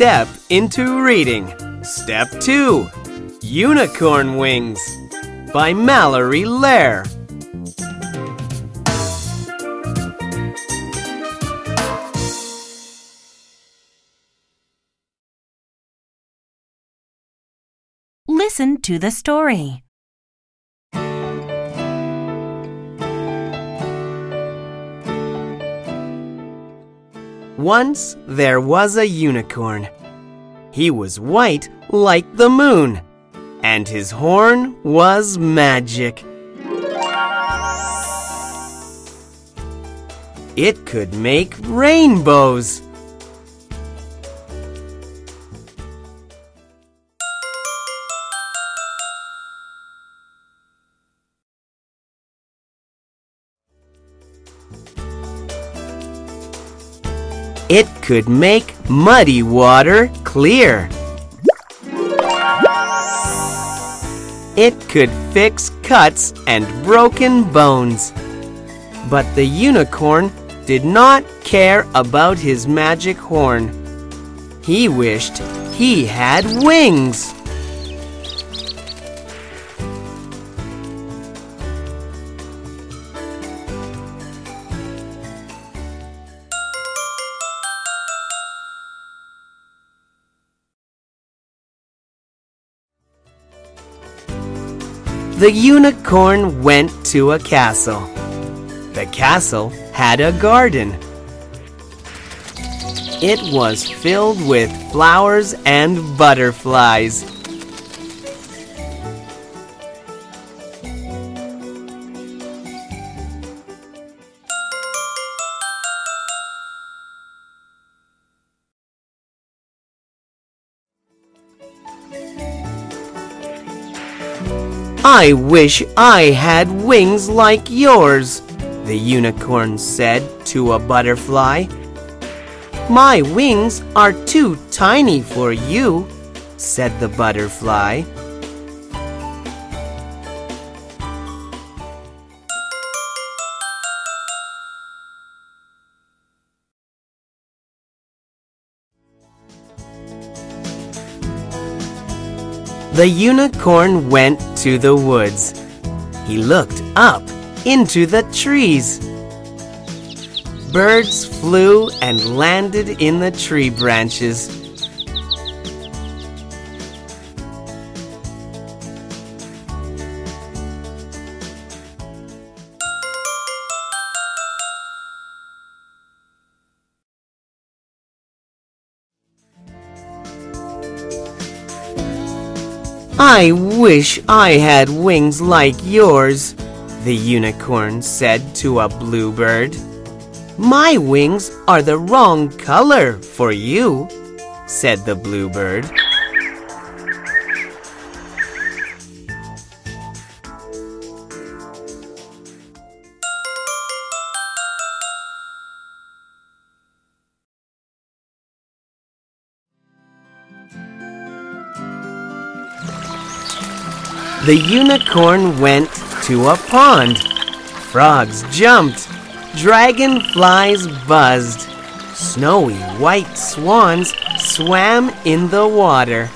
step into reading. Step 2 Unicorn Wings by Mallory Loehr. Listen to the story. Once there was a unicorn. He was white like the moon, and his horn was magic. It could make rainbows. It could make muddy water clear. It could fix cuts and broken bones. But the unicorn did not care about his magic horn. He wished he had wings. The unicorn went to a castle. The castle had a garden. It was filled with flowers and butterflies. I wish I had wings like yours, the unicorn said to a butterfly. My wings are too tiny for you, said the butterfly. The unicorn went to the woods. He looked up into the trees. Birds flew and landed in the tree branches. I wish I had wings like yours, the unicorn said to a bluebird. My wings are the wrong color for you, said the bluebird. The unicorn went to a pond. Frogs jumped. Dragonflies buzzed. Snowy white swans swam in the water.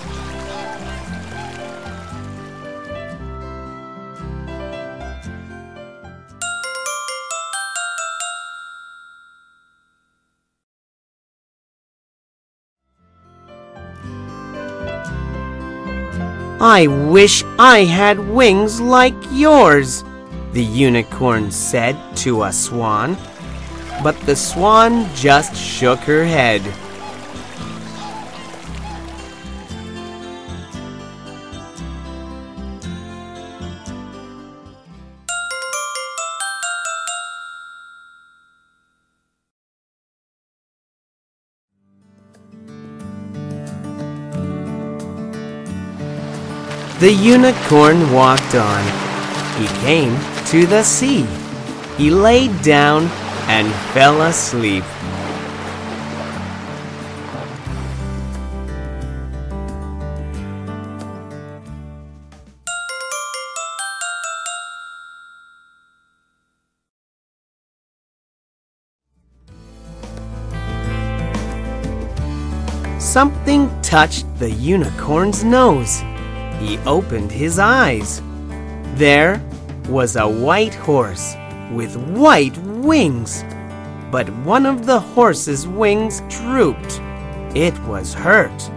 I wish I had wings like yours, the unicorn said to a swan. But the swan just shook her head. The unicorn walked on. He came to the sea. He laid down and fell asleep. Something touched the unicorn's nose. He opened his eyes. There was a white horse with white wings. But one of the horse's wings drooped. It was hurt.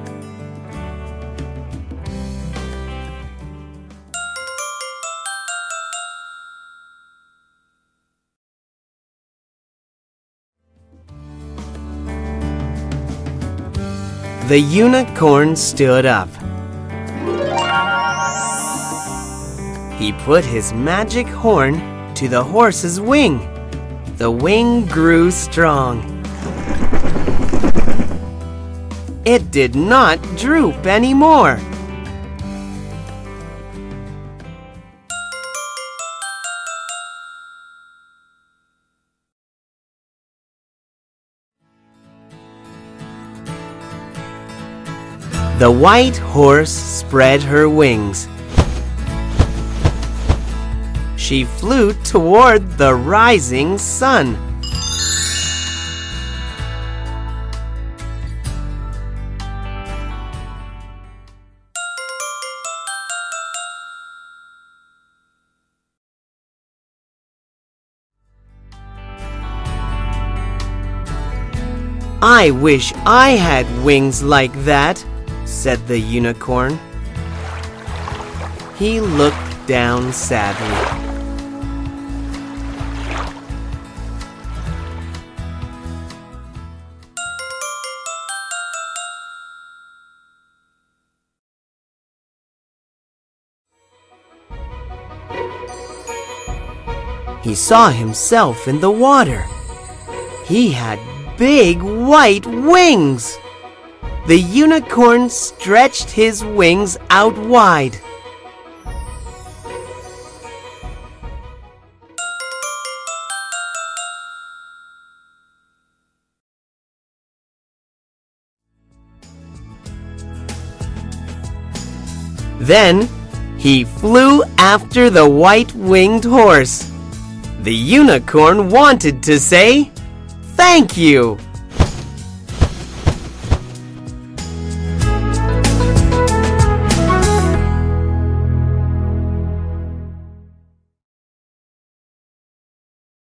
The unicorn stood up. He put his magic horn to the horse's wing. The wing grew strong. It did not droop anymore. The white horse spread her wings. She flew toward the rising sun. I wish I had wings like that said the unicorn. He looked down sadly. He saw himself in the water. He had big white wings. The unicorn stretched his wings out wide. Then he flew after the white winged horse. The unicorn wanted to say, Thank you!